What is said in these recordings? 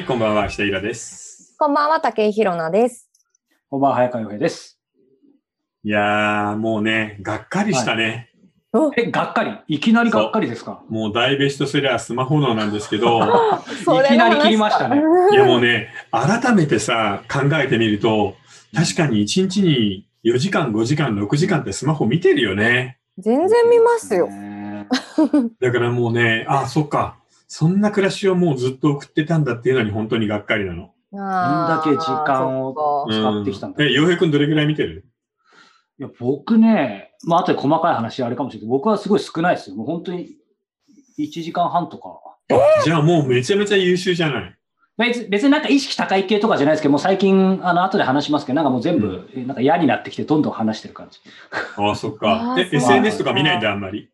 はい、こんばんは、下平です。こんばんは、竹井ひろなです。こんばんは、早川洋平です。いやー、もうね、がっかりしたね。え、がっかり？いきなりがっかりですか？もう大ベストセラースマホ脳なんですけど、いきなり切りましたねいやもうね、改めてさ、考えてみると、確かに1日に4時間、5時間、6時間ってスマホ見てるよね。全然見ますよ。ねだからもうね、あ、そっか。そんな暮らしをもうずっと送ってたんだっていうのに本当にがっかりなの。あんだけ時間を使ってきたんだえ、洋平くんどれぐらい見てる？いや僕ね、まあ後で細かい話あれかもしれないけど、僕はすごい少ないですよ。もう本当に1時間半とか。あじゃあもうめちゃめちゃ優秀じゃない。別別になんか意識高い系とかじゃないですけど、もう最近、あの、後で話しますけど、なんかもう全部、なんか嫌になってきて、どんどん話してる感じ。あ、そっか。え、あーそう SNS とか見ないんだ、あんまり？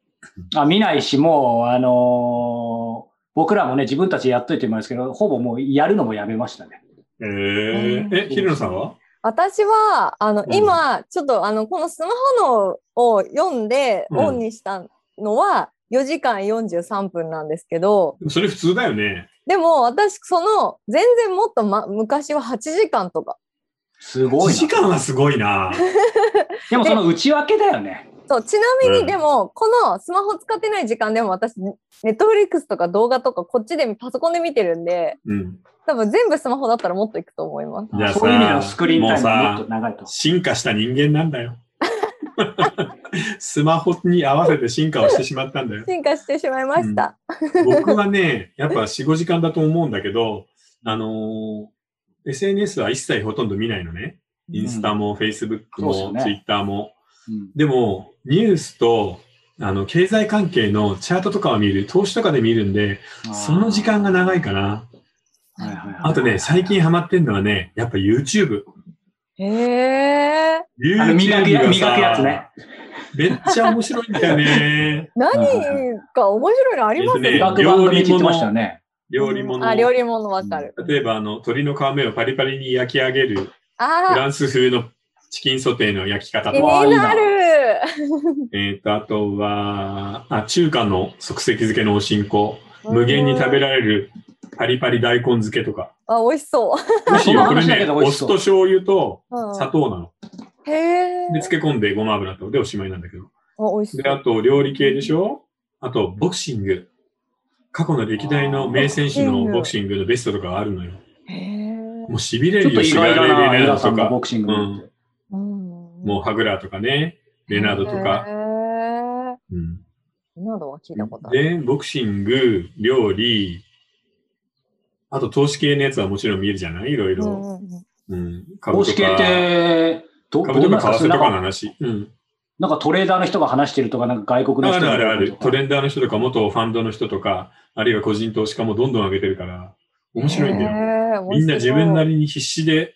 あ見ないし、もう、あのー僕らもね、自分たちやっといてもらうんですけど、ほぼもうやるのもやめましたね。えー、え、ひるのさんは？私は、あの、うん今、ちょっと、あの、このスマホのを読んで、うんオンにしたのは、4時間43分なんですけど、それ普通だよね。でも、私、その、全然もっと、ま、昔は8時間とか。1すごい時な。間はすごいな。でもその内訳だよね。そう、ちなみに、うんでも、このスマホ使ってない時間でも、私、ネットフリックスとか動画とか、こっちでパソコンで見てるんで、うん。多分全部スマホだったらもっといくと思います。じゃあさそういう意味でのスクリーンタイムがもうさもっと長いと。進化した人間なんだよ。スマホに合わせて進化をしてしまったんだよ。進化してしまいました。僕はね、やっぱ4、5時間だと思うんだけど、あのー SNS は一切ほとんど見ないのね。インスタも、フェイスブックも、ツイッターも。うんでも、ニュースと、あの、経済関係のチャートとかを見る、投資とかで見るんで、その時間が長いかな。はいはいはいあとね、最近ハマってんのはね、やっぱ YouTube。へえ。あの磨く YouTube 磨くやつねさ、めっちゃ面白いんだよね。何か面白いのありますえっとね医学番組って言ってましたよね。料理物。あ、料理物わかる。例えば、あの、鶏の皮目をパリパリに焼き上げる、フあランス風のチキンソテーの焼き方ー、気とか、になる。えっと、あとは、あ、中華の即席漬けのおしんこ、無限に食べられるパリパリ大根漬けとか。あ、美味しそ 美味しいよ。これね、お酢と醤油とう。うん砂糖なの。へえ。で、漬け込んでごま油と、で、おしまいなんだけど。あ、美味しで、そう。あと、料理系でしょ？あと、ボクシング。過去の歴代の名選手のボクシングのベストとかがあるのよ。へえ。もう痺れるよ、ちょっと意シガレ外だな、レナードとかボ。クシング。うんもうハグラーとかね、レナードとか。へえ。うんなどは聞いたことある。で、ボクシング、料理、あと投資系のやつはもちろん見えるじゃない？いろいろ。うんうんうんうん。株と公式系っか、て、ど株とか為替とかの話。うん。なんかトレーダーの人が話してるとか、なんか外国のあ人がるあるある。トレンダーの人とか、元ファンドの人とか、あるいは個人投資家もどんどん上げてるから、面白いんだよ。よみんな自分なり。りに必死で、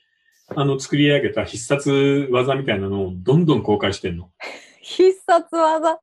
あの、作り上げた必殺技みたいなのをどんどん公開してんの。必殺技？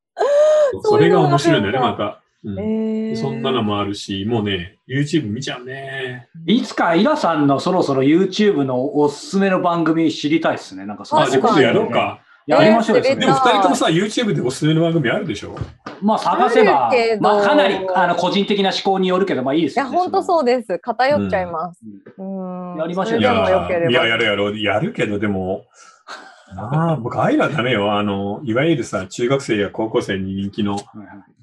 それが面白いんだよね、また。うんええ。そんなのもあるし、もうね、YouTube 見ちゃうね。いつかイラさんのそろそろ YouTube のおすすめの番組知りたいですね。なんかそあ、のじゃあ今度やろうか。やりましょうよ、えでも二人ともさ、YouTube でおすすめの番組あるでしょ？まあ探せばまあかなりあの個人的な思考によるけど、まあいいでいや、すよね。本当そうです。偏っちゃいます。うんうん。やりましょうや、やるやろう。やるけど、でも、ああ、僕、あいらダメよ。あの、いわゆるさ、中学生や高校生に人気の、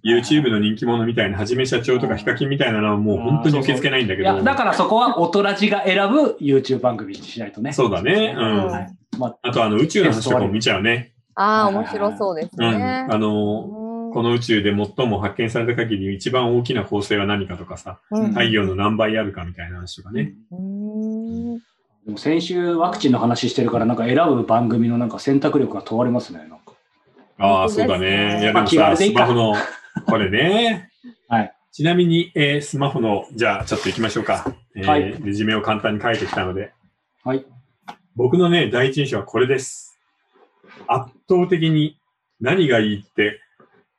YouTube の人気者みたいな、はじめ社長とかヒカキンみたいなのはもう本当に受け付けないんだけど。いや、だからそこは大人じが選ぶ YouTube 番組にしないとね。そうだね。ううんん。はいまあ、あと、あの、宇宙の話とかも見ちゃうね。ああ、面白そうですうん。ね。あの、うんこの宇宙で最も発見された限り一番大きな恒星は何かとかさ、うん太陽の何倍あるかみたいな話とかね。うん先週ワクチンの話してるから、なんか選ぶ番組のなんか選択力が問われますね。なんかああ、そうだね。いや、でまあもさ、スマホの、これね。はい。ちなみに、えースマホの、じゃあちょっと行きましょうか。えーはいレジュメを簡単に書いてきたので。はい。僕のね、第一印象はこれです。圧倒的に何がいいって、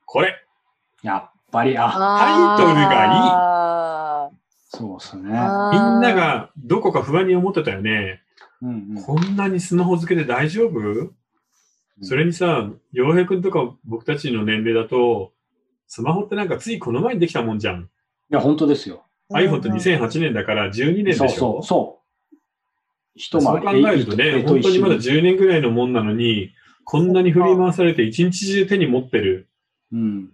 これ。やっぱり、あ、タイトルがいい。そうですね。みんながどこか不安に思ってたよね。うんうんこんなにスマホ付けで大丈夫？それにさ、洋平くんとか僕たちの年齢だと、スマホってなんかついこの前にできたもんじゃん。いや、本当ですよ。iPhone って2008年だから12年でしょ。そうそう、そう。一そう考えるとね、本当にまだ10年ぐらいのもんなのに、こんなに振り回されて一日中手に持ってる。うん。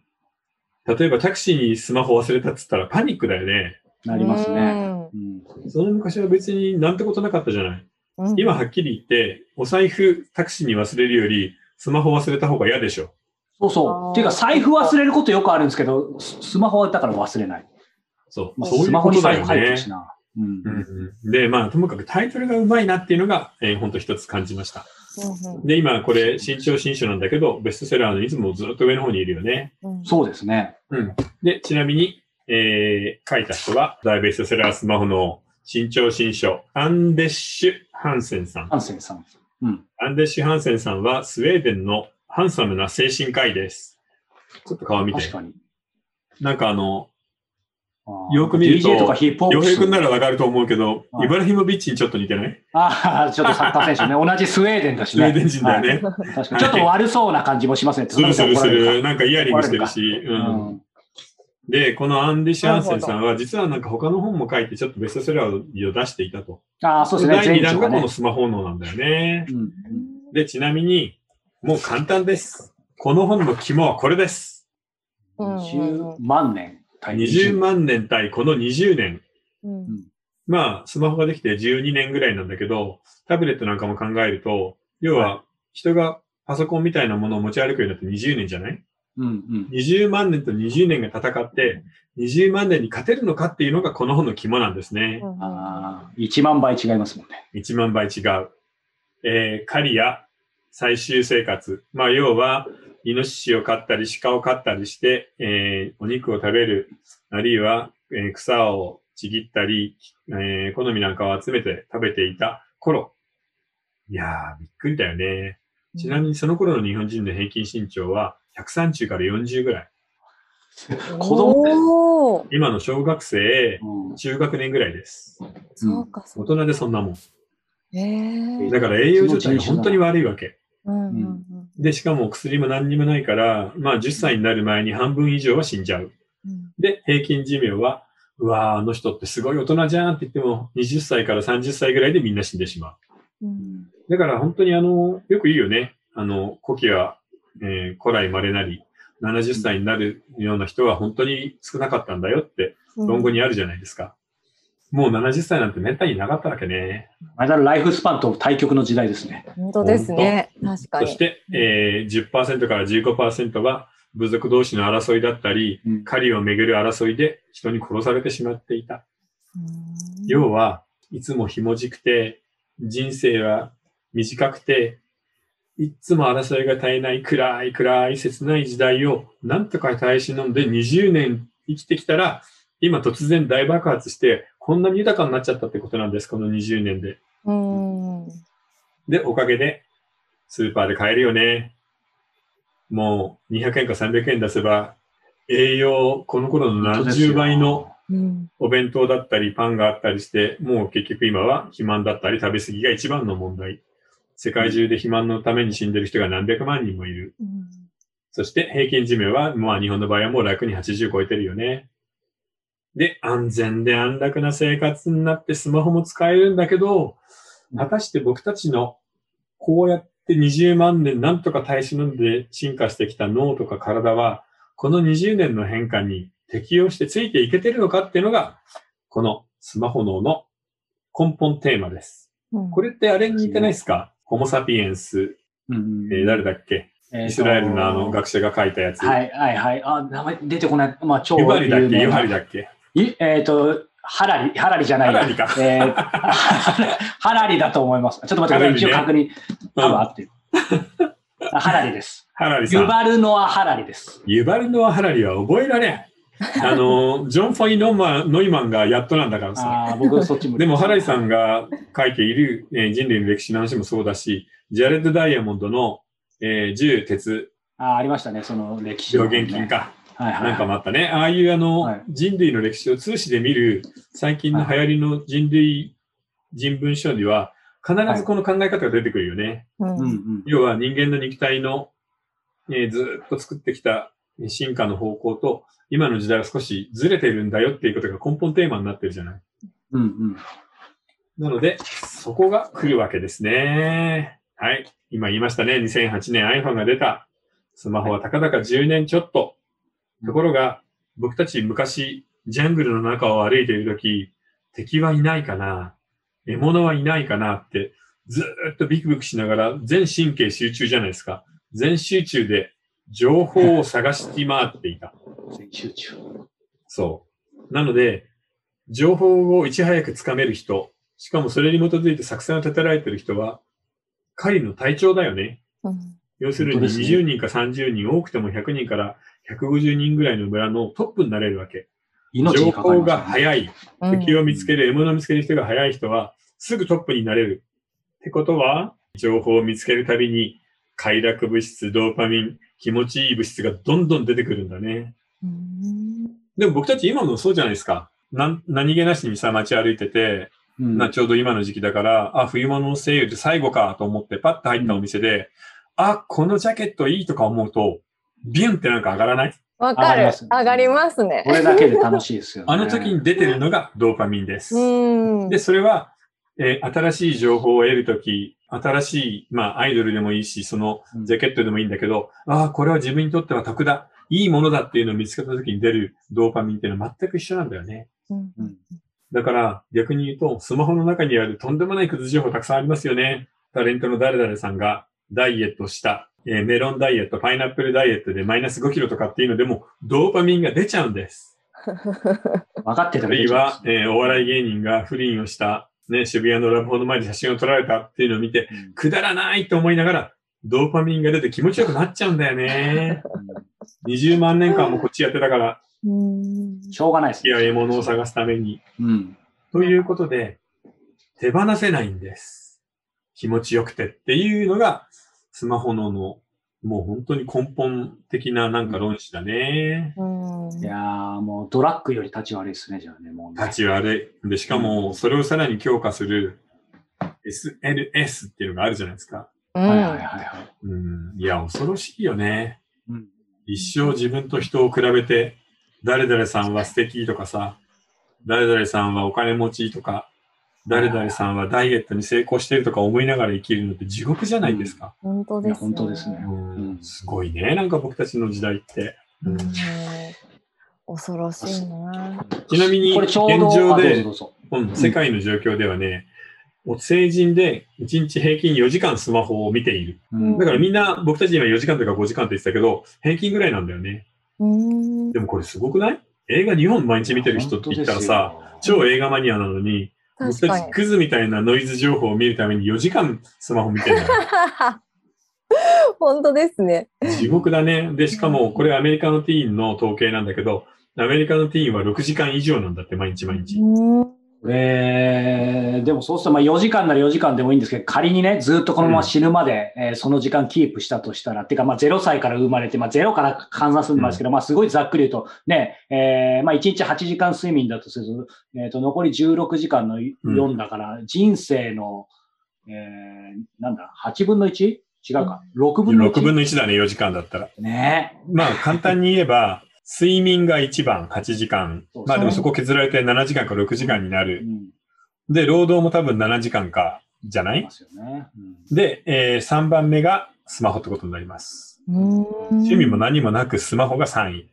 例えばタクシーにスマホ忘れたっつったらパニックだよね。なりますね。ね。うん。その昔は別になんてことなかったじゃない。うん今はっきり言って、お財布タクシーに忘れるより、スマホ忘れた方が嫌でしょ。そうそう。っていうか、財布忘れることよくあるんですけど、ススマホはだから忘れない。そう。まあ、そういうスマホにことだよね財布入ってる。しな。うん。うんうんで、まあ、ともかくタイトルがうまいなっていうのが、えー、本当一つ感じました。で、今これ、新潮新書なんだけど、ベストセラーのいつもずっと上の方にいるよね。うんそうですね。うん。で、ちなみに、えー、書いた人は、大ベストセラースマホの新潮新書、アンデッシュ・ハンセンさん。ハンセンさん。うん。アンデッシュ・ハンセンさんは、スウェーデンのハンサムな精神科医です。ちょっと顔見て確。かに。なんかあの、よく見ると DJ とかヒップホップス洋平君ならわかると思うけど、はいイブラヒモビッチにちょっと似てない？ああ、ちょっとサッカー選手ね。同じスウェーデンだしね。スウェーデン人だよね。はい確かに。ちょっと悪そうな感じもしますね。するするする。るなんかイヤリングしてるし。うん。で、このアンディ・シャンセンさんは、実はなんか他の本も書いて、ちょっとベストセラーを出していたと。ああ、そうですね。第2前著がね弾がこの。スマホのなんだよね。うんうんで、ちなみに、もう簡単です。この本の肝はこれです。うん20万年対20万年対この20年。うんまあ、スマホができて12年ぐらいなんだけど、タブレットなんかも考えると、要は、人がパソコンみたいなものを持ち歩くようになって20年じゃない？うんうん。20万年と20年が戦って、20万年に勝てるのかっていうのがこの本の肝なんですね。ああ、1万倍違いますもんね。1万倍違う。えー狩りや最終生活。まあ、要は、イノシシを飼ったり、鹿を飼ったりして、えーお肉を食べる、あるいは、えー草をちぎったり、えー好みなんかを集めて食べていた頃。いやー、びっくりだよね。ちなみにその頃の日本人の平均身長は130から40ぐらい。子供今の小学生、うん中学年ぐらいです。そうか、そう大人でそんなもん。へえ。だから栄養状態が本当に悪いわけ。うんうんで、しかも薬も何にもないから、まあ10歳になる前に半分以上は死んじゃう。うんで、平均寿命は、うわーあの人ってすごい大人じゃんって言っても、20歳から30歳ぐらいでみんな死んでしまう。うんだから本当にあの、よく言うよね。あの、古希は、えー古来稀なり、70歳になるような人は本当に少なかったんだよって論語にあるじゃないですか。もう70歳なんてめったになかったわけね。あれだライフスパンと対極の時代ですね。本当ですね。確かに。そして、えー、10%から15%は部族同士の争いだったり、うん狩りをめぐる争いで人に殺されてしまっていた。うん要は、いつもひもじくて、人生は短くて、いつも争いが絶えない暗い暗い切ない時代をなんとか耐え忍んで20年生きてきたら、今突然大爆発して、こんなに豊かになっちゃったってことなんです、この20年で。うん。で、おかげで、スーパーで買えるよね。もう、200円か300円出せば、栄養、この頃の何十倍のうんお弁当だったり、パンがあったりして、もう結局今は肥満だったり、食べ過ぎが一番の問題。世界中で肥満のために死んでる人が何百万人もいる。うんそして平均寿命は、まあ日本の場合はもう楽に80超えてるよね。で、安全で安楽な生活になってスマホも使えるんだけど、果たして僕たちのこうやって20万年なんとか耐え忍んで進化してきた脳とか体は、この20年の変化に適応してついていけてるのかっていうのが、このスマホ脳の根本テーマです。うんこれってあれに似てないですか？ホモサピエンス、うんえー誰だっけ？えーとイスラエルのあの学者が書いたやつ。はいはいはい。あ、名前出てこない。まあ、超ユバリだっけ？有名なユバリだっけ？いえっ、と、ハラリ、ハラリじゃないやハラリかえー ハラリだと思います。ちょっと待ってください。一応確認。多分合ってる。あハラリです。ハラリさん。ユバルノア・ハラリです。ユバルノア・ハラリは覚えられん。あの、ジョン・フォイノマノイマンがやっとなんだからさ。ああ、僕はそっち向いてでも、ハラリさんが書いている、えー人類の歴史の話もそうだし、ジャレッド・ダイヤモンドの、えー銃、鉄、あーありましたね、その歴史ね、原菌か。はいはい。なんかもあったね。ああいうあの、はい人類の歴史を通史で見る最近の流行りの人類人文書には、必ずこの考え方が出てくるよね。うんうんうん。要は人間の肉体の、えーずーっと作ってきた、進化の方向と、今の時代は少しずれてるんだよっていうことが根本テーマになってるじゃない。うんうん。なので、そこが来るわけですね。はい。今言いましたね。2008年 iPhone が出た。スマホはたかだか10年ちょっと。ところが、僕たち昔、ジャングルの中を歩いているとき、敵はいないかな獲物はいないかなって、ずーっとビクビクしながら全神経集中じゃないですか。全集中で情報を探して回っていた。全集中。そう。なので、情報をいち早くつかめる人、しかもそれに基づいて作戦を立てられている人は、狩りの隊長だよね。うん要するに本当ですね20人か30人、多くても100人から150人ぐらいの村のトップになれるわけ。情命に関わり報が早い。うん敵を見つける、獲物を見つける人が早い人は、すぐトップになれる。ってことは、情報を見つけるたびに、快楽物質、ドーパミン、気持ちいい物質がどんどん出てくるんだね。うんでも僕たち今もそうじゃないですか。なん何気なしにさ、街歩いてて、うんなちょうど今の時期だから、あ、冬物のセールで最後かと思ってパッと入ったお店で、あ、このジャケットいいとか思うと、ビュンってなんか上がらない？わかる上がります。上がりますねこ。れだけで楽しいですよね。あの時に出てるのがドーパミンです。うん。で、それは、えー新しい情報を得るとき、新しい、まあ、アイドルでもいいし、そのうんジャケットでもいいんだけど、ああ、これは自分にとっては得だ、いいものだっていうのを見つけたときに出るドーパミンっていうのは全く一緒なんだよね。うんうんだから、逆に言うと、スマホの中にあるとんでもない崩情報たくさんありますよね。タレントの誰々さんがダイエットした、えーメロンダイエット、パイナップルダイエットでマイナス5キロとかっていうのでも、ドーパミンが出ちゃうんです。分かってたあらるいは、えーお笑い芸人が不倫をした、ね、渋谷のラブホの前で写真を撮られたっていうのを見て、うんくだらないと思いながら、ドーパミンが出て気持ちよくなっちゃうんだよね。20万年間もこっちやってたから、うんしょうがないですいや、獲物を探すために。うん。ということで、手放せないんです。気持ちよくてっていうのが、スマホのの、もう本当に根本的ななんか論旨だね。うんいやーもうドラッグより立ち悪いですね、じゃあね、もうね。立ち悪い。で、しかも、それをさらに強化する SLS っていうのがあるじゃないですか。うんはいはいはいはい。うん。いや、恐ろしいよね。うん一生自分と人を比べて、誰々さんは素敵とかさ、誰々さんはお金持ちとか、誰々さんはダイエットに成功してるとか思いながら生きるのって地獄じゃないですか。本当です、本当ですね。すごいね、なんか僕たちの時代って。うんうん恐ろしいな。ちなみに、現状でうん世界の状況ではね、成人で1日平均4時間スマホを見ている。うんだからみんな、僕たち今4時間とか5時間って言ってたけど、平均ぐらいなんだよね。うんでもこれすごくない？映画2本毎日見てる人って言ったらさ、超映画マニアなのに、クズみたいなノイズ情報を見るために4時間スマホ見てる。本当ですね。地獄だね。で、しかもこれアメリカのティーンの統計なんだけど、アメリカのティーンは6時間以上なんだって、毎日毎日。うんこれ、でもそうするとまあ4時間なら4時間でもいいんですけど、仮にね、ずっとこのまま死ぬまで、えーその時間キープしたとしたら、っていうかまあ0歳から生まれて、まあ0から換算するんですけど、まあすごいざっくり言うと、ね、えーまあ1日8時間睡眠だとすると、えーと残り16時間の4だから、人生の、えーなんだ、8分の 1? 違うか。6分の 1? 6分の1だね、4時間だったら。ねまあ、簡単に言えば、睡眠が1番、8時間。まあでもそこ削られて7時間か6時間になうる。ん。で、労働も多分7時間か、じゃない？ますよね。うんで、え3番目がスマホってことになります。うん趣味も何もなくスマホが3位。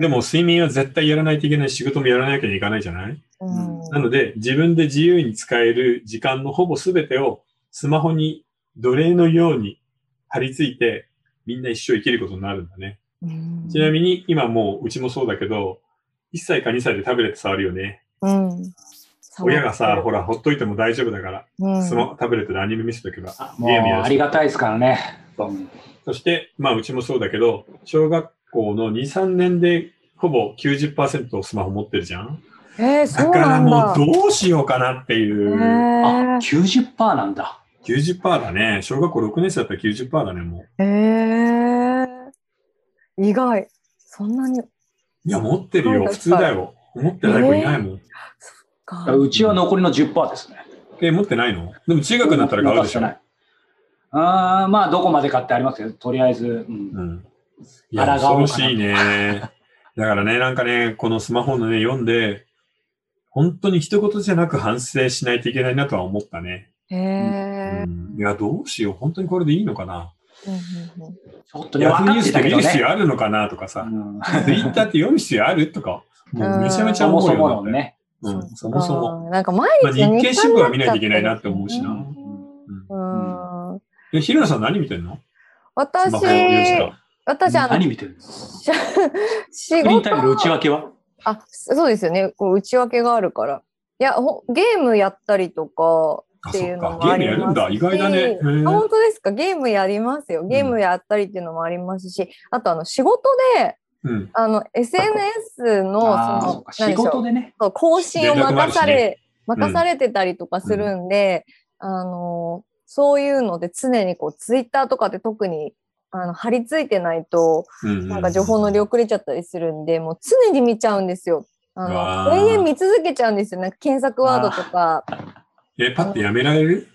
でも睡眠は絶対やらないといけない仕事もやらなきゃいけないじゃない？うんなので、自分で自由に使える時間のほぼ全てをスマホに奴隷のように貼り付いて、みんな一生生きることになるんだね。うんちなみに今もううちもそうだけど、1歳か2歳でタブレット触るよね。うん親がさ、ほら、ほっといても大丈夫だから、うんスマタブレットでアニメ見せとけばゲームやるありがたいですからね。そうそして、まあうちもそうだけど、小学校の2、3年でほぼ90%スマホ持ってるじゃんえー、そうだからも。うどうしようかなっていう。あ、へ90%なんだ。90%だね。小学校6年生だったら90%だね、もう。ーへー意外。そんなにいや、持ってるよ。普通だよ。持ってない子いないもん。か。うちは残りの10%ですね。え、持ってないの？でも中学になったら買うでしょ。あーまあ、どこまでかってありますけど、とりあえず、うんうん。いや、恐ろしいね。だからね、なんかね、このスマホのね、読んで、本当に一言じゃなく反省しないといけないなとは思ったね。へうえ。ん、いや、どうしよう。本当にこれでいいのかな。うんうんうん。ちょっとね、ヤフー分かっニュースって見るてたけどね。必要あるのかなとかさ、うん。ツイッターって読む必要あるとか、もうめちゃめちゃ思うようね。うん、そもそも。なんか毎まあ日日経新聞は見ないといけないなって思うしな。うん。うん。え、ひろなさん何見てんの？私スマホ4時間。私あの何見てるの？し 仕スクリーンタイムの事内訳は？あそうですよね。こう内訳があるから。いやほゲームやったりとかあ、っていうのもありますしムやるんだ。意外だね。本当ですか？ゲームやりますよ。ゲームやったりっていうのもありますし、あとあの仕事でうん。あの SNS のその仕事でね。そう更新を任され、任されてたりとかするんで、あの、そういうので常にこう、ツイッターとかで特に、あの、貼り付いてないと、うんなんか情報乗り遅れちゃったりするんで、もう常に見ちゃうんですよ。うあの、永遠見続けちゃうんですよ。なんか検索ワードとか、え、パッてやめられる？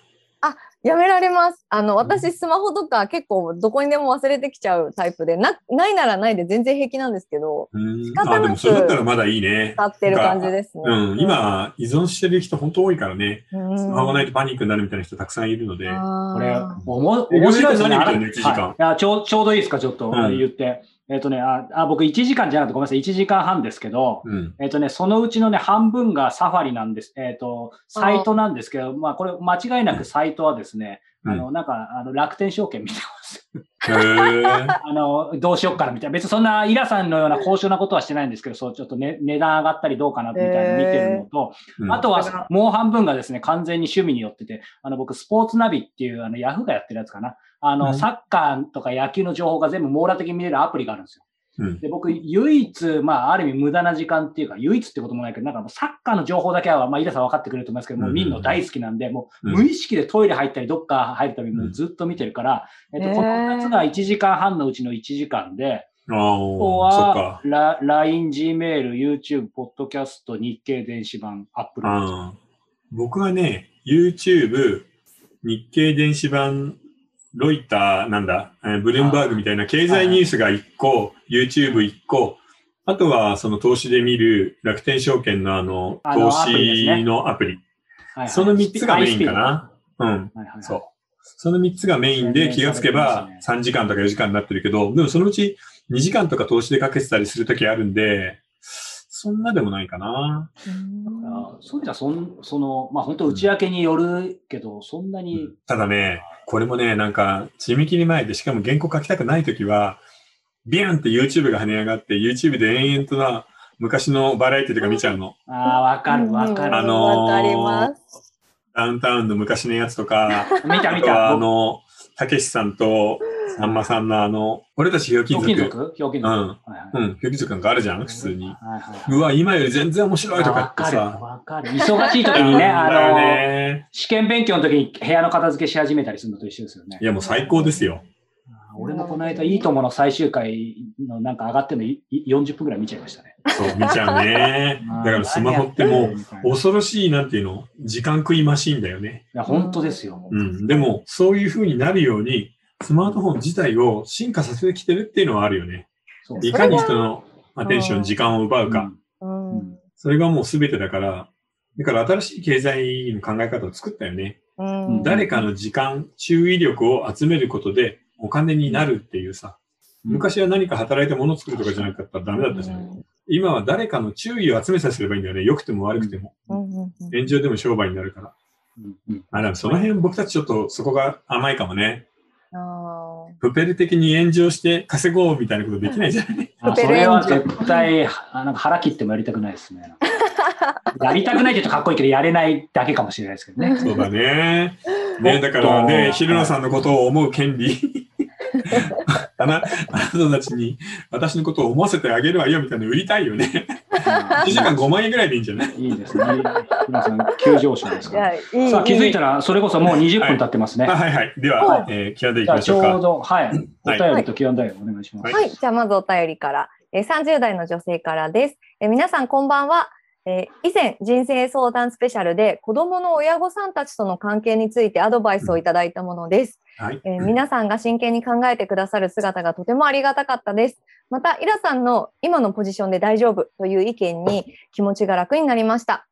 やめられます。あの、私スマホとか結構どこにでも忘れてきちゃうタイプで、な、ないならないで全然平気なんですけど、うん仕方なくあ、でもそれだったらまだいいね。使ってる感じですね。うん、今、依存してる人本当多いからね。うん、スマホがないとパニックになるみたいな人たくさんいるので。これ、おもえ面白いですね。何見てんの一時間ちょうちょうどいいですか、ちょっと、うん言って。えっ、とねああ、僕1時間じゃなくてごめんなさい、1時間半ですけど、うん。えっ、とね、そのうちのね、半分がサファリなんです。えっ、と、サイトなんですけど、まあ、これ、間違いなくサイトはですね、うんあの、なんか、あの、楽天証券見てます。あの、どうしよっかなみたいな。別にそんな、イラさんのような高尚なことはしてないんですけど、そう、ちょっとね、値段上がったりどうかなみたいなの見てるのと、うんあとは、もう半分がですね、完全に趣味によってて、あの、僕、スポーツナビっていう、あの、ヤフーがやってるやつかな。あの、うんサッカーとか野球の情報が全部網羅的に見れるアプリがあるんですよ。うん。で、僕、唯一、まあ、ある意味無駄な時間っていうか、唯一ってこともないけど、なんかもうサッカーの情報だけは、まあ、イラさん分かってくれると思いますけど、もう見るの大好きなんで、もううん。無意識でトイレ入ったり、どっか入るたびもうんずっと見てるから、えっと、この2つが1時間半のうちの1時間で、ああとあ、そっは LINE、Gmail、YouTube、ポッドキャスト、日経電子版、アップル。あー。僕はね、YouTube、日経電子版、ロイター、なんだ、えーブルームバーグみたいな経済ニュースが1個、YouTube1 個、あとはその投資で見る楽天証券のあの、投資のアプリ。その3つがメインかな。うん。そう。その3つがメインで気がつけば3時間とか4時間になってるけど、でもそのうち2時間とか投資でかけてたりするときあるんで、そんなでもないかな。あそういう意味ではそん、その、まあ本当内訳によるけど、そんなに、ただね、これもね、なんか、締め切り前で、しかも原稿書きたくないときは、ビューンって YouTube が跳ね上がって、YouTube で延々とな、昔のバラエティとか見ちゃうの。ああ、わかるわかる。あのーわかります。ダウンタウンの昔のやつとか、見た見た。あの、たけしさんと、さんまさんのあの、俺たちひょうきんひょうきん族？族ひょうきん族。うんはいはいうん、ひょうきん族なんかあるじゃん、普通に。はいはい。うわ、今より全然面白いとかってさ。わかる。忙しい時にね、あの、ね。試験勉強の時に部屋の片付けし始めたりするのと一緒ですよねい。や、もう最高ですよ。俺もこの間、いいともの最終回のなんか上がってるのいい40分くらい見ちゃいましたね。そう、見ちゃうね。だからスマホってもう、う、い恐ろしい、なんていうの、時間食いマシーンだよね。や、本当ですよ。うん。でも、そういう風になるように、スマートフォン自体を進化させてきてるっていうのはあるよね。いかに人のアテンション、うん時間を奪うか。うんうんそれがもう全てだから、だから新しい経済の考え方を作ったよね。うん誰かの時間、注意力を集めることでお金になるっていうさ。昔は何か働いて物を作るとかじゃなかったらダメだったじゃん。今は誰かの注意を集めさせればいいんだよね。良くても悪くても。炎上でも商売になるから。あ、でもその辺僕たちちょっとそこが甘いかもね。あプペル的に炎上して稼ごうみたいなことできないじゃない？あそれは絶対、あなんか腹切ってもやりたくないですね。やりたくないって言うとかっこいいけど、やれないだけかもしれないですけどね。そうだね。ね、だからね、昼野さんのことを思う権利。あな、あなたたちに私のことを思わせてあげるわよみたいなの売りたいよね。1時間5万円ぐらいでいいんじゃない？いいですね。皆さん、急上昇ですから。やいいさあ、気づいたらら、それこそもう20分経ってますね。あはいはい。ではは、えー、キャンディーじゃあ、行きましょうか。ちょうど、はい。おはい便りと Q&A お願いします。はいはい、じゃあまずお便りから、えー、30代の女性からです。えー皆さんこんばんは。えー以前人生相談スペシャルで子供の親御さんたちとの関係についてアドバイスをいただいたものです。はい。えー皆さんが真剣に考えてくださる姿がとてもありがたかったです。また、イラさんの今のポジションで大丈夫という意見に気持ちが楽になりました。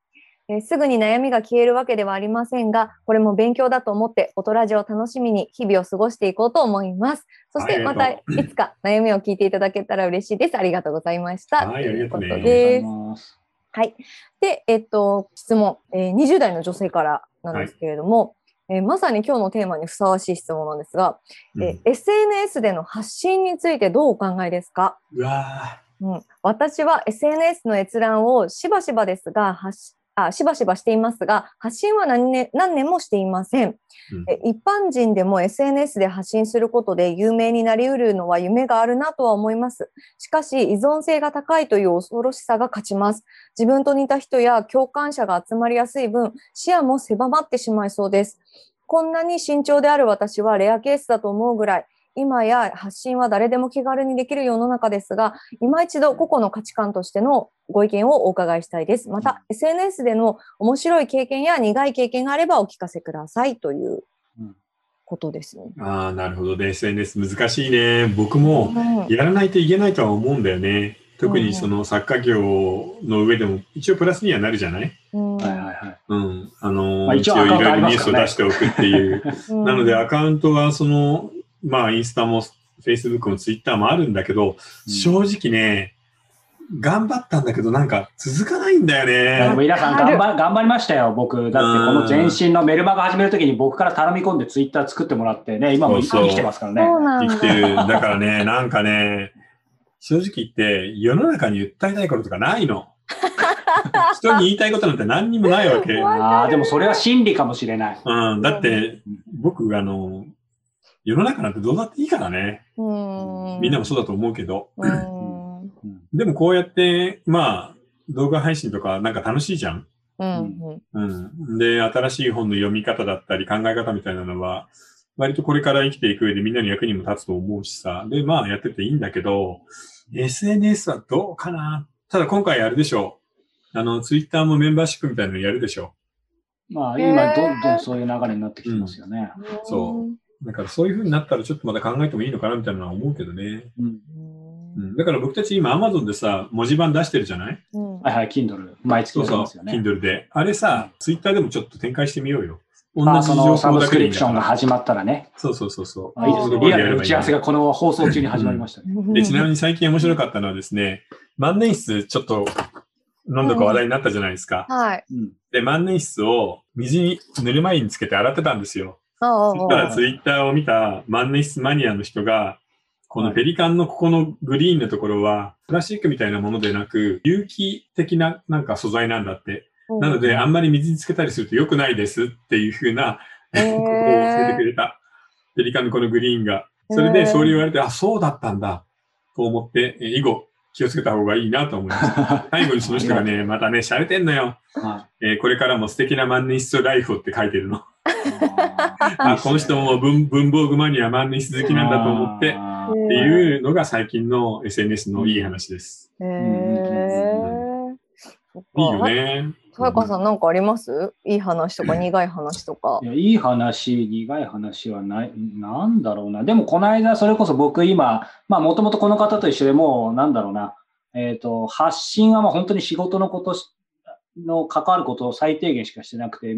えーすぐに悩みが消えるわけではありませんが、これも勉強だと思って、音ラジオを楽しみに日々を過ごしていこうと思います。そして、またいつか悩みを聞いていただけたら嬉しいです。ありがとうございました。はいとです。はい。で、えっと、質問、えー20代の女性からなんですけれども、えーまさに今日のテーマにふさわしい質問なんですが、うん。え SNS での発信についてどうお考えですか、うわうん、私は SNS の閲覧をしばしばですが、発しあしばしばしていますが、発信は何年何年もしていません。うんえ一般人でも SNS で発信することで有名になりうるのは夢があるなとは思います。しかし、依存性が高いという恐ろしさが勝ちます。自分と似た人や共感者が集まりやすい分、視野も狭まってしまいそうです。こんなに慎重である私はレアケースだと思うぐらい、今や発信は誰でも気軽にできる世の中ですが、今一度個々の価値観としてのご意見をお伺いしたいです。また、SNS での面白い経験や苦い経験があればお聞かせくださいといううんことですね。ーああ、なるほどね。SNS 難しいね。僕もうんやらないといけないとは思うんだよね。特うんにその作家業の上でも一応プラスにはなるじゃない？うんはいはいはい。うん。あのまあ一応いろいろニュースを出しておくっていう。うんなのでアカウントはその、まあインスタも Facebook も Twitter もあるんだけど、うん正直ね、頑張ったんだけどなんか続かないんだよねも。皆さん頑張頑張りましたよ、僕。だってこの前身のメルマガ始めるときに僕から頼み込んでツイッター作ってもらってね、今も生きてますからね。そうなんだ。生きてる。だからね、なんかね、正直言って世の中に訴えたいこととかないの。人に言いたいことなんて何にもないわけ。ああ、でもそれは真理かもしれない。うん、だって、僕、あの、世の中なんてどうだっていいからね。うんみんなもそうだと思うけど。うんうんでもこうやって、まあ、動画配信とかなんか楽しいじゃん。うんうん。で、新しい本の読み方だったり考え方みたいなのは、割とこれから生きていく上でみんなの役にも立つと思うしさ。で、まあやってていいんだけど、SNS はどうかなただ今回やるでしょう。あの、ツイッターもメンバーシップみたいなのやるでしょまあ今どんどんそういう流れになってきてますよね。そうう。だからそういう風になったらちょっとまた考えてもいいのかなみたいなのは思うけどね。うんんうん。だから僕たち今 Amazon でさ、文字盤出してるじゃない？うんはいはい、Kindle。毎月そうそう。Kindle で。あれさ、ツイッターでもちょっと展開してみようよ。同じ情のサブスク報だけでいいリプションが。始まったらね。そうそうそうそう。あいいですね。リアルな打ち合わせが。がこの放送中に始まりましたね。で、ちなみに最近面白かったのはですね、万年筆ちょっと何度か話題になったじゃないですか。はい。うん。で、万年筆を水に塗る前につけて洗ってたんですよ。そしたらツイッターを見た万年筆マニアの人が、このペリカンのここのグリーンのところは、プラスチックみたいなものでなく、有機的ななんか素材なんだって。なので、あんまり水につけたりすると良くないですっていう風な、へー ことを教えてくれた。ペリカンのこのグリーンが。それで、そう言われて、あ、そうだったんだ。と思って、え以後、気をつけた方がいいなと思いました。最後にその人がね、またね、洒落てんのよ。はえーこれからも素敵な万年筆ライフをって書いてるの。い あ、この人も文文房具マニア万年筆好きなんだと思って、あっていうのが最近の SNS のいい話です。へえ。そっかいいよね。さやかさんなんかあります？いい話とか苦い話とかーい。やいい話、苦い話はない、なんだろうな。でも、この間、それこそ僕今、まあ、もともとこの方と一緒でもう、なんだろうな。えっ、と、発信はまあ本当に仕事のことしの関わることを最低限しかしてなくて、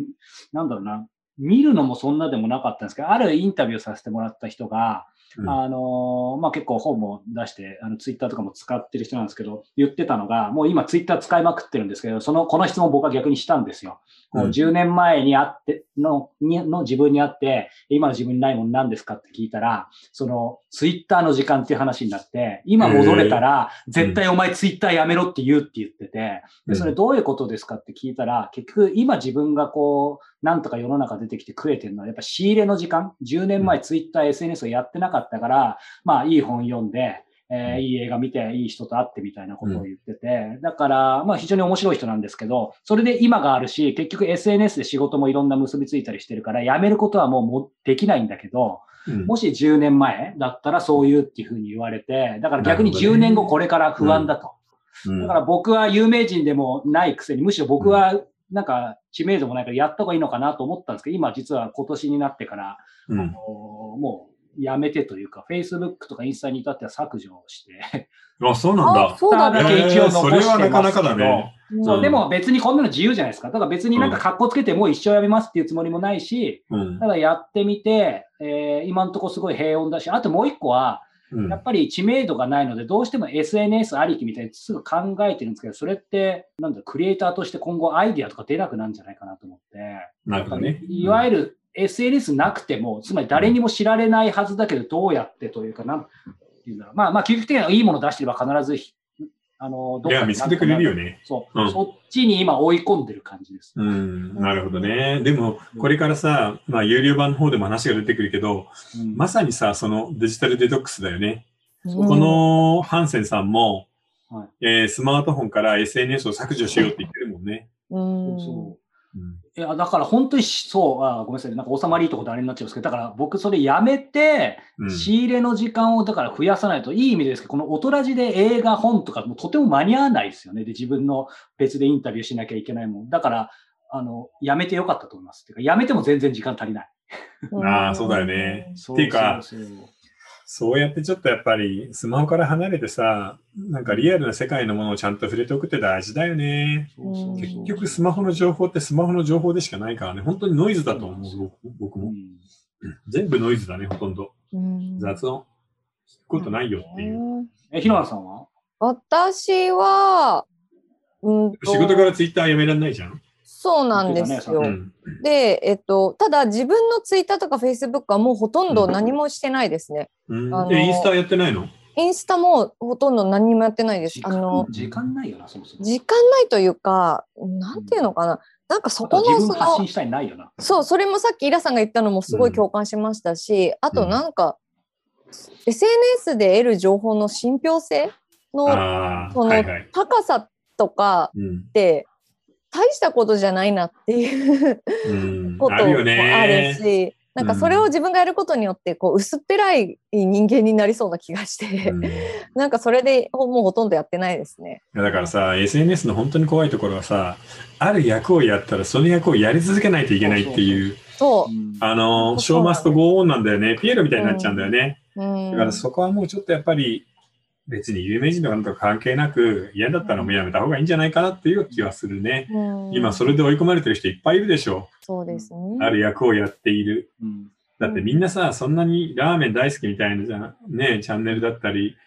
なんだろうな。見るのもそんなでもなかったんですけど、あるインタビューさせてもらった人が、うん。あのまあ、結構本も出して、あのツイッターとかも使ってる人なんですけど、言ってたのが、もう今ツイッター使いまくってるんですけど、その、この質問を僕は逆にしたんですよ。こううん10年前にあっての、にの自分にあって、今の自分にないもの何ですかって聞いたら、そのツイッターの時間っていう話になって、今戻れたら、絶対お前ツイッターやめろって言うって言ってて、で、それどういうことですかって聞いたら、結局今自分がこう、なんとか世の中出てきて食えてるのは、やっぱ仕入れの時間、10年前ツイッター、SNS をやってなかったから、まあいい本読んで、えーいい映画見て、いい人と会ってみたいなことを言ってて、だから、まあ非常に面白い人なんですけど、それで今があるし、結局 SNS で仕事もいろんな結びついたりしてるから、辞めることはもうもできないんだけど、うん。もし10年前だったらそういうっていうふうに言われて、だから逆になるほどね。10年後これから不安だと。うん。だから僕は有名人でもないくせに、むしろ僕はなんか知名度もないからやった方がいいのかなと思ったんですけど、今実は今年になってから、うんあのもうやめてというか、Facebook とかインスタに至っては削除して、あ、そうなんだ。あそうだだけね。一応残してますけどえーそれはなかなかだね。そうう、んでも別にこんなの自由じゃないですか。だから別になんか格好つけてもう一生やめますっていうつもりもないし、うんただやってみて、えー今のところすごい平穏だし、あともう一個は、うんやっぱり知名度がないので、どうしても SNS ありきみたいにすぐ考えてるんですけど、それって、なんだクリエイターとして今後アイディアとか出なくなるんじゃないかなと思って、なるほどね。いわゆる SNS なくても、つまり誰にも知られないはずだけど、どうやってというか、なんていう。まあまあ、究極的にはいいものを出してれば必ずひ、あの、どいや、見つけてくれるよね。そう、うんそっちに今追い込んでる感じです。うん、なるほどね。でも、これからさ、まあ、有料版の方でも話が出てくるけど、うんまさにさ、そのデジタルデトックスだよね。うんこのハンセンさんも、はいえースマートフォンから SNS を削除しようって言ってるもんね。うんそううんいや、だから本当にしそう、あごめんなさい、なんか収まりいいところであれになっちゃうんですけど、だから僕それやめて、うん仕入れの時間をだから増やさないと、いい意味ですけど、この音ラジで映画、本とかもとても間に合わないですよね。で、自分の別でインタビューしなきゃいけないもん。だから、あの、やめてよかったと思います。てか、やめても全然時間足りない。ああ、そうだよね。そっていうか、そうそうそうやってちょっとやっぱりスマホから離れてさ、なんかリアルな世界のものをちゃんと触れておくって大事だよね。そうそうそう結局スマホの情報ってスマホの情報でしかないからね。本当にノイズだと思う、僕僕も。うん全部ノイズだね、ほとんど。うん雑音。聞くことないよっていう。え、ひろなさんは？私は、うんと仕事からツイッターやめられないじゃん。そうなんですよ。で、えっと、ただ自分のツイッターとかフェイスブックはもうほとんど何もしてないですね。うんあのえ、インスタやってないの？インスタもほとんど何もやってないです時。間あの、時間ないよな、そもそも。時間ないというか、なんていうのかな。なんかそこのその自分発信、したいないよな。そう、それもさっきイラさんが言ったのもすごい共感しましたし、あとなんか、SNS で得る情報の信憑性のそのはいはい。高さとかうんって、大したことじゃないなっていううんこともある。し、なんかそれを自分がやることによって、こう、薄っぺらい人間になりそうな気がして、うんいなんかそれでもうほとんどやってないですね。やだからさ、SNS の本当に怖いところはさ、ある役をやったらその役をやり続けないといけないっていう、そううんあの、ショーマストゴーオンなんだよね。ピエロみたいになっちゃうんだよね。う。うんだからそこはもうちょっとやっぱり、別に有名人とかなんとか関係なく、嫌だったらもうやめた方がいいんじゃないかなっていう気はするね。うん今それで追い込まれてる人いっぱいいるでしょ。そうですね。ある役をやっている。うんだってみんなさ、そんなにラーメン大好きみたいなじゃんね、チャンネルだったり、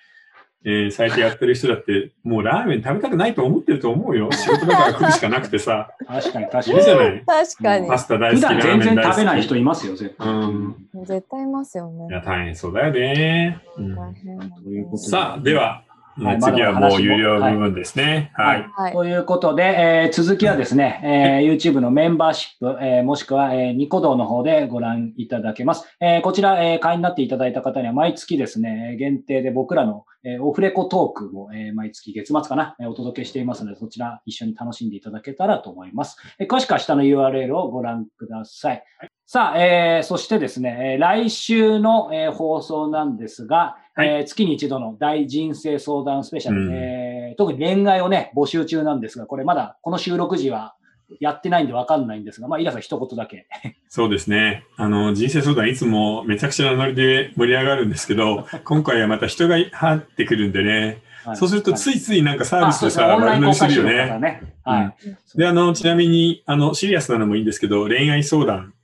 えー、サイトやってる人だって、もうラーメン食べたくないと思ってると思うよ。仕事だから来るしかなくてさ、確かに確いかに。るじゃない。確かにパ。スタ大好き、ラーメン大好き。然食べない人いますよ、絶対。うん絶対いますよねい。や、大変そうだよね。うん大変ということでさあ、では、はい次はももう有料部分ですね。はい。はい。ということで、えー続きはですね、えー YouTube のメンバーシップ、えーもしくは、えーニコ動の方でご覧いただけます。えーこちら、えー会員になっていただいた方には毎月ですね、限定で僕らの、えーオフレコトークを、えー毎月月末かな、えーお届けしていますので、そちら一緒に楽しんでいただけたらと思います。えー詳しくは下の URL をご覧ください。さあ、えーそしてですね、えー来週の、えー放送なんですが、はいえー月に一度の大人生相談スペシャル、うんえー特に恋愛をね、募集中なんですが、これまだこの収録時はやってないんでわかんないんですが、まあ、イラさん一言だけ。そうですね。あの、人生相談いつもめちゃくちゃなノリで盛り上がるんですけど、今回はまた人が入ってくるんでね。そうするとついいついなんかサービスでさ、悪乗りするよね。はい。で、あの、ちなみに、あの、シリアスなのもいいんですけど、恋愛相談、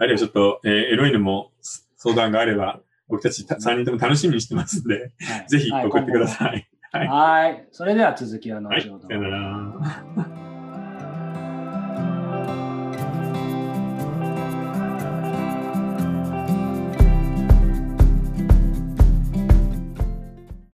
あるいはちょっと、えーエロいのも相談があれば、僕たち3人とも楽しみにしてますんで、はいぜひはい送ってください。今後もはい。それでは続きは後はい。ほど。さよなら。